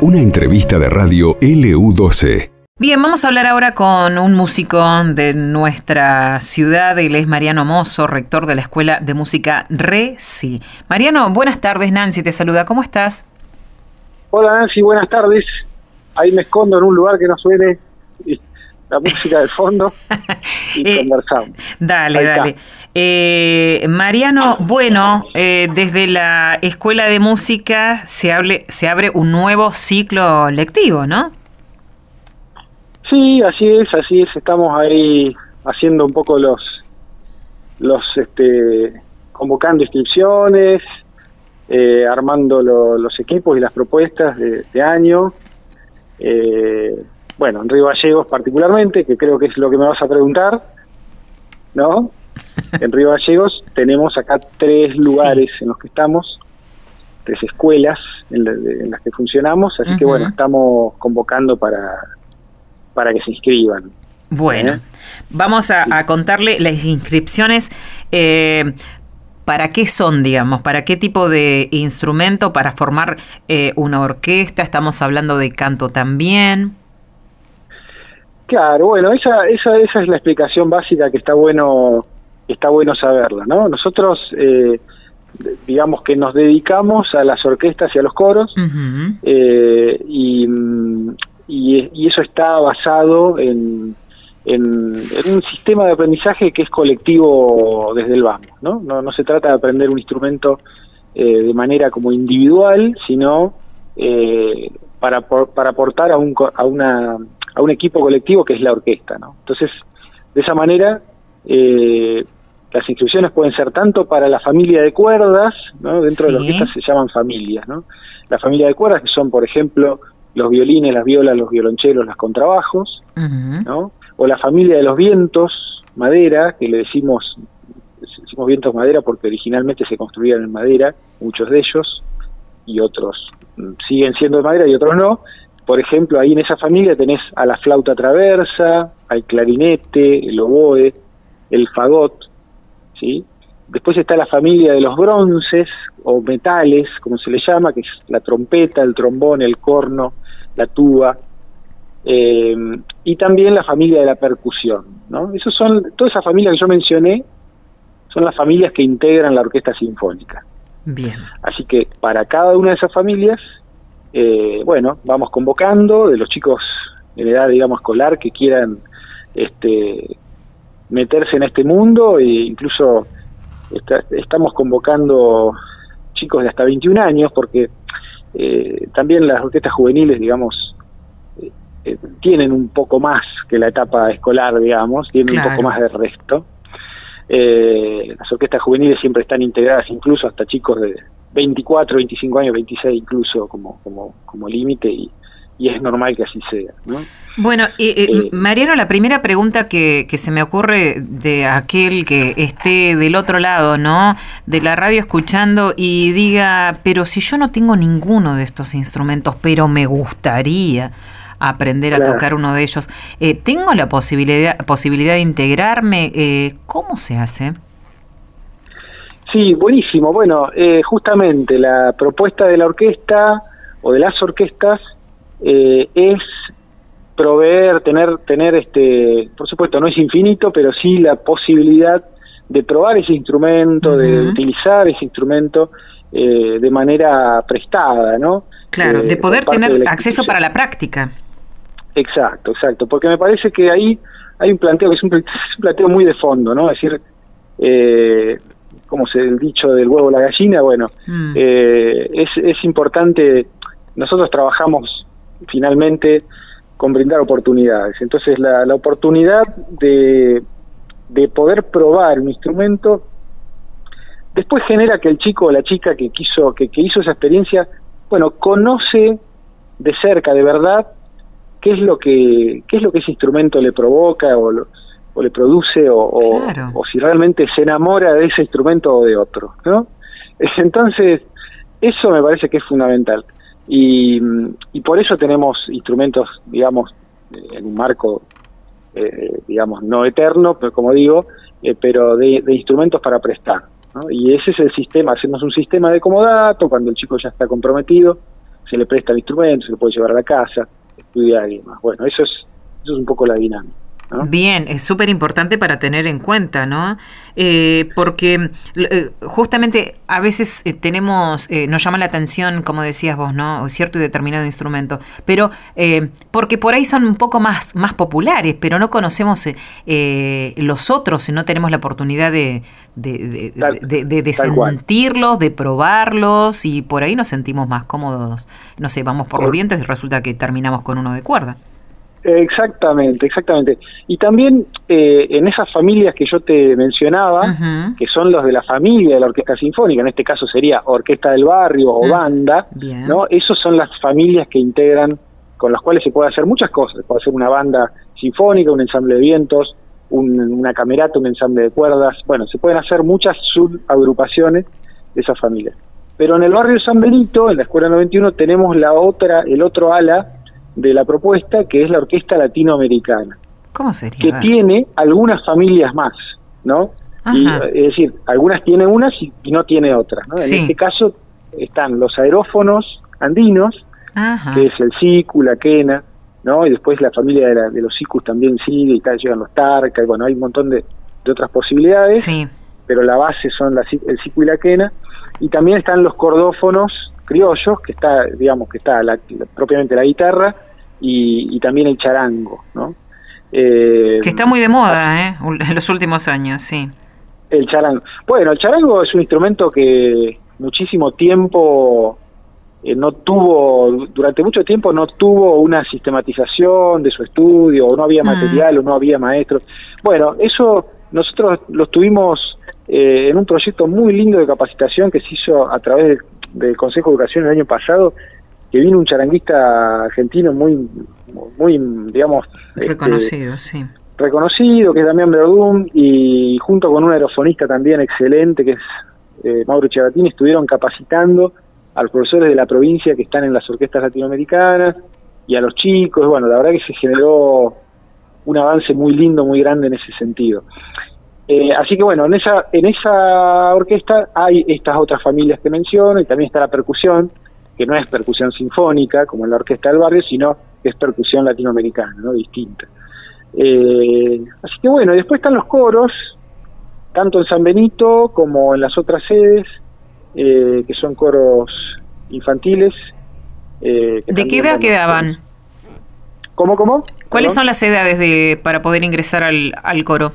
Una entrevista de radio LU12. Bien, vamos a hablar ahora con un músico de nuestra ciudad, él es Mariano Mozo, rector de la Escuela de Música RECI. Mariano, buenas tardes, Nancy te saluda, ¿cómo estás? Hola Nancy, buenas tardes. Ahí me escondo en un lugar que no suene la música del fondo y Eh, conversamos. Dale, dale. Eh, Mariano, bueno, eh, desde la Escuela de Música se, hable, se abre un nuevo ciclo lectivo, ¿no? Sí, así es, así es. Estamos ahí haciendo un poco los, los, este, convocando inscripciones, eh, armando lo- los equipos y las propuestas de, de año. Eh, bueno, en Río Gallegos particularmente, que creo que es lo que me vas a preguntar, ¿no? En Río Gallegos tenemos acá tres lugares en los que estamos, tres escuelas en, la- en las que funcionamos, así que bueno, estamos convocando para, para que se inscriban. Bueno, ¿Eh? vamos a, a contarle las inscripciones. eh, ¿Para qué son, digamos? ¿Para qué tipo de instrumento? ¿Para formar eh, una orquesta? ¿Estamos hablando de canto también? Claro, bueno, esa, esa, esa es la explicación básica que está bueno, está bueno saberla, ¿no? Nosotros, eh, digamos que nos dedicamos a las orquestas y a los coros, eh, y, y, y eso está basado en, en, en un sistema de aprendizaje que es colectivo desde el vamos, ¿no? No, no se trata de aprender un instrumento eh, de manera como individual, sino eh, para, por- para aportar a un, a, una, a un equipo colectivo que es la orquesta, ¿no? Entonces, de esa manera, eh, las inscripciones pueden ser tanto para la familia de cuerdas, ¿no? Dentro de la orquesta se llaman familias, ¿no? La familia de cuerdas que son, por ejemplo, los violines, las violas, los violonchelos, los contrabajos. ¿no? O la familia de los vientos, madera, que le decimos, decimos vientos madera porque originalmente se construían en madera, muchos de ellos, y otros mm, siguen siendo de madera y otros no. Por ejemplo, ahí en esa familia tenés a la flauta traversa, al clarinete, el oboe, el fagot, ¿sí? Después está la familia de los bronces o metales, como se le llama, que es la trompeta, el trombón, el corno, la tuba, eh, y también la familia de la percusión, ¿no? Esos son, toda esa familia que yo mencioné, son las familias que integran la orquesta sinfónica. Bien. Así que para cada una de esas familias, eh, bueno, vamos convocando de los chicos en edad, digamos, escolar que quieran este, meterse en este mundo e incluso está- estamos convocando chicos de hasta 21 años porque eh, también las orquestas juveniles, digamos, eh, eh, tienen un poco más que la etapa escolar, digamos, tienen Claro. un poco más de resto. Eh, las orquestas juveniles siempre están integradas incluso hasta chicos de 24, 25 años, 26 incluso como, como, como límite y, y es normal que así sea. ¿no? Bueno, eh, eh, Mariano, la primera pregunta que, que se me ocurre de aquel que esté del otro lado, ¿no? De la radio escuchando y diga, pero si yo no tengo ninguno de estos instrumentos, pero me gustaría aprender a tocar uno de ellos, eh, ¿tengo la posibilidad, posibilidad de integrarme? Eh, ¿Cómo se hace? Sí, buenísimo. Bueno, eh, justamente la propuesta de la orquesta o de las orquestas eh, es proveer, tener, tener este, por supuesto no es infinito, pero sí la posibilidad de probar ese instrumento, de utilizar ese instrumento eh, de manera prestada, ¿no? Claro, Eh, de poder tener acceso para la práctica. Exacto, exacto, porque me parece que ahí hay un planteo que es un, pl- es un planteo muy de fondo, ¿no? Es decir, eh, como se el dicho del huevo la gallina, bueno, Mm. eh, es, es importante, nosotros trabajamos finalmente con brindar oportunidades, entonces la, la oportunidad de, de poder probar un instrumento después genera que el chico o la chica que quiso que, que hizo esa experiencia bueno conoce de cerca de verdad qué es lo que qué es lo que ese instrumento le provoca o, lo- o le produce o, o- Claro. o si realmente se enamora de ese instrumento o de otro no entonces eso me parece que es fundamental y, y por eso tenemos instrumentos digamos en un marco eh, digamos no eterno pero como digo eh, pero de, de instrumentos para prestar Y ese es el sistema, hacemos un sistema de comodato, cuando el chico ya está comprometido, se le presta el instrumento, se lo puede llevar a la casa, estudiar y demás. Bueno, eso es, eso es un poco la dinámica. Bien, es súper importante para tener en cuenta, ¿no? Eh, porque eh, justamente a veces eh, tenemos, nos llama la atención, como decías vos, ¿no? Cierto y determinado instrumento, pero porque por ahí son un poco más, más populares, pero no conocemos los otros y no tenemos la oportunidad de, de, de, sentirlos, de probarlos y por ahí nos sentimos más cómodos. No sé, vamos por los vientos y resulta que terminamos con uno de cuerda. Exactamente, exactamente. Y también eh, en esas familias que yo te mencionaba, que son los de la familia de la orquesta sinfónica, en este caso sería orquesta del barrio o banda, ¿no? Esos son las familias que integran, con las cuales se puede hacer muchas cosas. Se puede hacer una banda sinfónica, un ensamble de vientos, una camerata, un ensamble de cuerdas. Bueno, se pueden hacer muchas subagrupaciones de esas familias. Pero en el barrio San Benito, en la Escuela 91, tenemos la otra, el otro ala de la propuesta, que es la Orquesta Latinoamericana. ¿Cómo sería? Que tiene algunas familias más, ¿no? Y, es decir, algunas tiene unas y, no tiene otras, ¿no? En este caso están los aerófonos andinos, que es el sicu, la quena, ¿no? Y después la familia de, los sicus también sigue, y tal, llegan los tarca, y bueno, hay un montón de, otras posibilidades, pero la base son la, el sicu y la quena, y también están los cordófonos criollos, que está, digamos, que está propiamente la guitarra y, también el charango, ¿no? Eh, que está muy de moda, ¿eh? En los últimos años, sí. El charango. Bueno, el charango es un instrumento que muchísimo tiempo eh, no tuvo, durante mucho tiempo no tuvo una sistematización de su estudio, o no había mm. material, o no había maestros. Bueno, eso nosotros lo tuvimos eh, en un proyecto muy lindo de capacitación que se hizo a través del Consejo de Educación el año pasado, que vino un charanguista argentino muy, muy digamos... Este, reconocido, sí. Reconocido, que es Damián Verdún, y junto con un aerofonista también excelente, que es eh, Mauro Chabatini, estuvieron capacitando a los profesores de la provincia que están en las orquestas latinoamericanas y a los chicos. Bueno, la verdad que se generó un avance muy lindo, muy grande en ese sentido. Eh, así que bueno, en esa, en esa orquesta hay estas otras familias que menciono y también está la percusión, que no es percusión sinfónica como en la orquesta del barrio, sino que es percusión latinoamericana, ¿no? distinta. Eh, así que bueno, después están los coros, tanto en San Benito como en las otras sedes, eh, que son coros infantiles. ¿De qué edad quedaban? ¿Cómo, cómo? ¿Cuáles son las edades de, para poder ingresar al, al coro?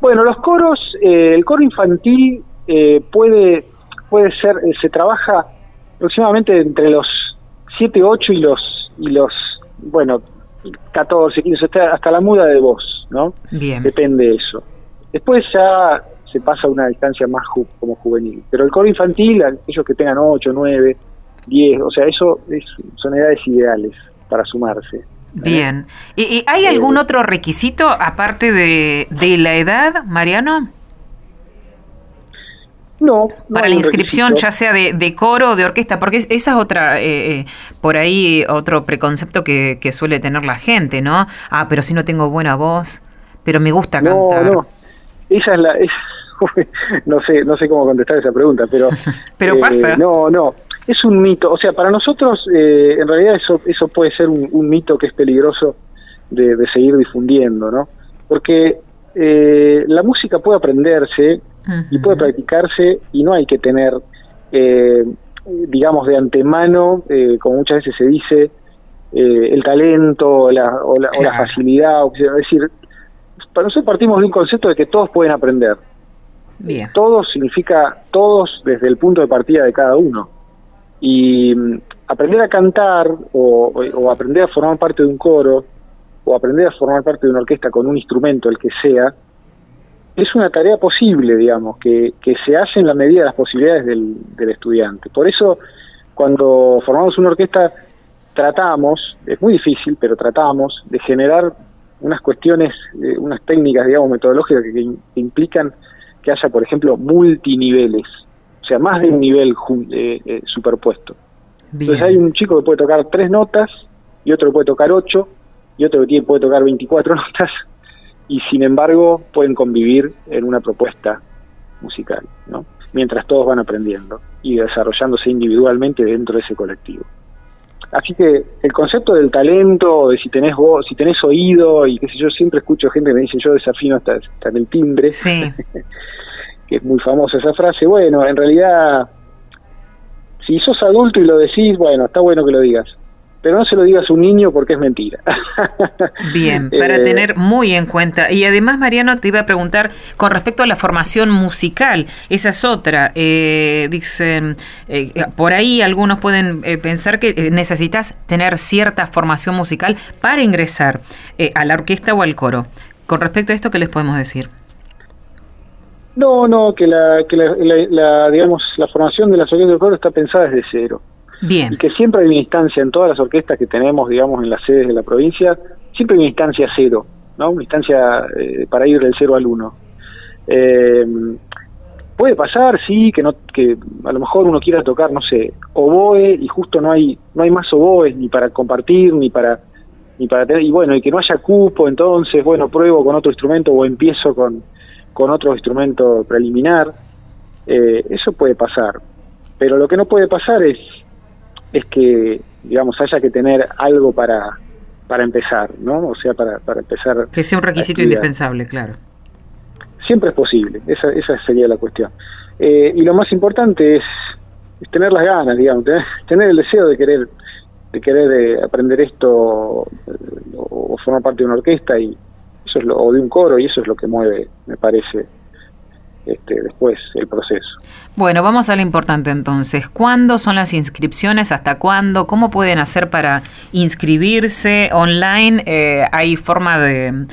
Bueno, los coros, eh, el coro infantil eh, puede, puede ser, eh, se trabaja aproximadamente entre los 7, 8 y los, y los bueno, 14, 15, hasta, hasta la muda de voz, ¿no? Bien. Depende de eso. Después ya se pasa a una distancia más como juvenil. Pero el coro infantil, aquellos que tengan 8, 9, 10, o sea, eso es, son edades ideales para sumarse. Bien. ¿Y, hay algún eh, otro requisito aparte de, de la edad, Mariano? No, para la inscripción, ya sea de, coro o de orquesta, porque esa es otra, eh, eh, por ahí otro preconcepto que, que, suele tener la gente, ¿no? Ah, pero si no tengo buena voz, pero me gusta cantar. No, no, esa es la, no sé, no sé cómo contestar esa pregunta, pero, pero pasa. No, no, es un mito. O sea, para nosotros, eh, en realidad, eso, eso puede ser un, mito que es peligroso de, seguir difundiendo, ¿no? Porque eh, la música puede aprenderse y puede practicarse y no hay que tener, eh, digamos, de antemano, como muchas veces se dice, el talento o la, o la, facilidad. es decir, para nosotros partimos de un concepto de que todos pueden aprender. Bien. Todos significa todos desde el punto de partida de cada uno. Y mm, aprender a cantar o, aprender a formar parte de un coro o aprender a formar parte de una orquesta con un instrumento, el que sea, es una tarea posible, digamos, que, que se hace en la medida de las posibilidades del, del estudiante. Por eso, cuando formamos una orquesta, tratamos, es muy difícil, pero tratamos de generar unas cuestiones, eh, unas técnicas, digamos, metodológicas que, implican que haya, por ejemplo, multiniveles sea, más de un nivel eh, eh, superpuesto. Entonces hay un chico que puede tocar tres notas, y otro que puede tocar ocho, y otro que puede tocar 24 notas, y sin embargo pueden convivir en una propuesta musical, ¿no? mientras todos van aprendiendo y desarrollándose individualmente dentro de ese colectivo. Así que el concepto del talento, de si tenés voz, si tenés oído, y qué sé yo, siempre escucho gente que me dice yo desafino hasta, hasta el timbre, que es muy famosa esa frase. Bueno, en realidad, si sos adulto y lo decís, bueno, está bueno que lo digas pero no se lo digas a un niño porque es mentira. Bien, para eh, tener muy en cuenta. Y además, Mariano, te iba a preguntar con respecto a la formación musical, esa es otra. Eh, dicen, eh, por ahí algunos pueden pensar que necesitas tener cierta formación musical para ingresar a la orquesta o al coro. Con respecto a esto, ¿qué les podemos decir? No, no, que la, que la, digamos, la formación de la orquestas del coro está pensada desde cero. Bien. Y que siempre hay una instancia en todas las orquestas que tenemos, digamos, en las sedes de la provincia, siempre hay una instancia cero, ¿no? Una instancia eh, para ir del cero al uno. Eh, puede pasar, sí, que no, que a lo mejor uno quiera tocar, no sé, oboe y justo no hay, no hay más oboes ni para compartir ni para, ni para tener, y bueno, y que no haya cupo, entonces, bueno, pruebo con otro instrumento o empiezo con, con otro instrumento preliminar. Eh, eso puede pasar, pero lo que no puede pasar es es que, digamos, haya que tener algo para, para empezar, ¿no? O sea, para, para empezar. Que sea un requisito indispensable, claro. Siempre es posible, esa, esa sería la cuestión. Eh, y lo más importante es, tener las ganas, digamos, tener, el deseo de querer de querer eh, aprender esto eh, o, formar parte de una orquesta y eso es lo, o de un coro y eso es lo que mueve, me parece, este, después el proceso. Bueno, vamos a lo importante entonces. ¿Cuándo son las inscripciones? ¿Hasta cuándo? ¿Cómo pueden hacer para inscribirse online? Eh, ¿Hay forma de,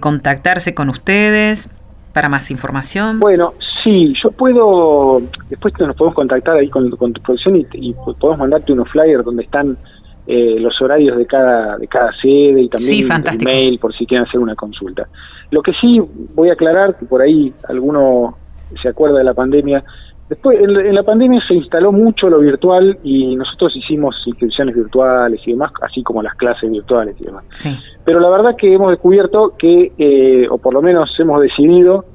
contactarse con ustedes para más información? Bueno, sí, yo puedo, después nos podemos contactar ahí con, tu producción y, podemos mandarte unos flyers donde están eh, los horarios de cada de cada sede y también el mail por si quieren hacer una consulta. Lo que sí voy a aclarar, que por ahí alguno se acuerda de la pandemia, después en, la pandemia se instaló mucho lo virtual y nosotros hicimos inscripciones virtuales y demás, así como las clases virtuales y demás. Pero la verdad que hemos descubierto que, eh, o por lo menos hemos decidido,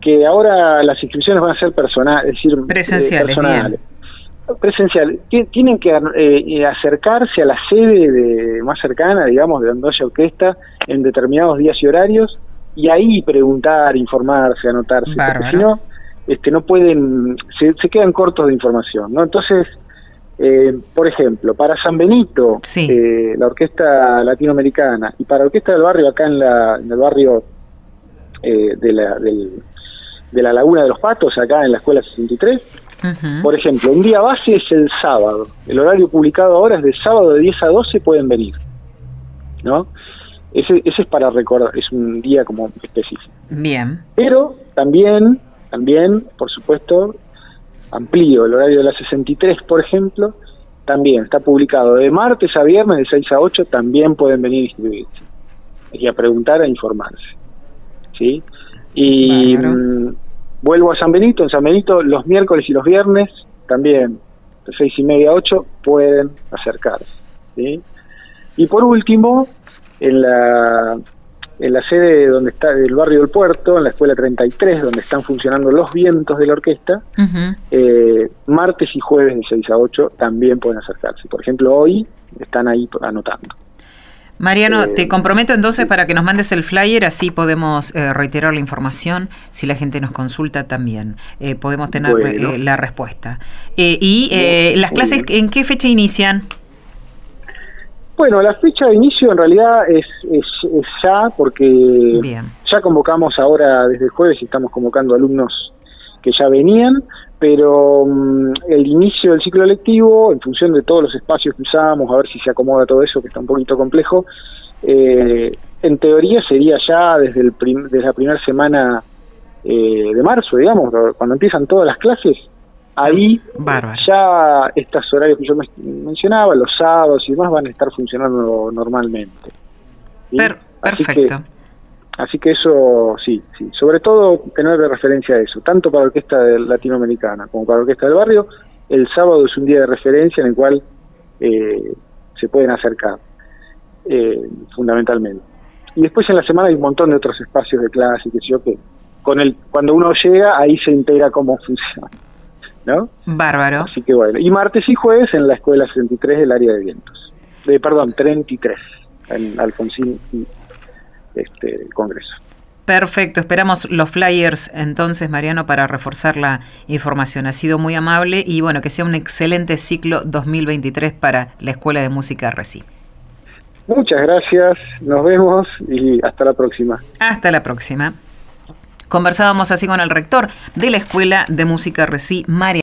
que ahora las inscripciones van a ser personales, es decir, presenciales. personales presencial, tienen que eh, acercarse a la sede de, más cercana, digamos, de donde haya orquesta, en determinados días y horarios, y ahí preguntar, informarse, anotarse, porque si no, este, no pueden, se, quedan cortos de información, ¿no? Entonces, eh, por ejemplo, para San Benito, eh, la orquesta latinoamericana, y para la orquesta del barrio, acá en, la, en el barrio de, la, de la Laguna de los Patos, acá en la Escuela 63, por ejemplo, un día base es el sábado. El horario publicado ahora es de sábado de 10 a 12 pueden venir. ¿No? Ese, ese es para recordar, es un día como específico. Bien. Pero también, también, por supuesto, amplío el horario de las 63, por ejemplo, también está publicado de martes a viernes de 6 a 8, también pueden venir a inscribirse y a preguntar, a informarse. ¿Sí? Y Vuelvo a San Benito, en San Benito los miércoles y los viernes también de seis y media a ocho pueden acercarse. Y por último, en la, en la sede donde está el barrio del puerto, en la escuela 33, donde están funcionando los vientos de la orquesta, eh, martes y jueves de 6 a 8 también pueden acercarse. Por ejemplo, hoy están ahí anotando. Mariano, te eh, comprometo entonces para que nos mandes el flyer, así podemos eh, reiterar la información, si la gente nos consulta también, eh, podemos tener la respuesta. ¿Y las clases en qué fecha inician? Bueno, la fecha de inicio en realidad es, es, ya, porque ya convocamos ahora desde el jueves y estamos convocando alumnos que ya venían, pero mm, el inicio del ciclo lectivo, en función de todos los espacios que usamos, a ver si se acomoda todo eso, que está un poquito complejo, eh, en teoría sería ya desde, el desde la primera semana eh, de marzo, digamos, cuando empiezan todas las clases, ahí ya estos horarios que yo mencionaba, los sábados y demás, van a estar funcionando normalmente. perfecto. Así que eso, sí, sí. Sobre todo tener de referencia a eso, tanto para la orquesta latinoamericana como para la orquesta del barrio. El sábado es un día de referencia en el cual eh, se pueden acercar, eh, fundamentalmente. Y después en la semana hay un montón de otros espacios de clase, que yo, que, con el cuando uno llega ahí se integra cómo funciona. ¿No? Bárbaro. Así que bueno. Y martes y jueves en la escuela 63 del área de vientos. De, perdón, 33, en Alfonsín y este, Congreso. Perfecto, esperamos los flyers entonces, Mariano, para reforzar la información. Ha sido muy amable y bueno, que sea un excelente ciclo 2023 para la Escuela de Música Reci. Muchas gracias, nos vemos y hasta la próxima. Hasta la próxima. Conversábamos así con el rector de la Escuela de Música Reci, Mariano.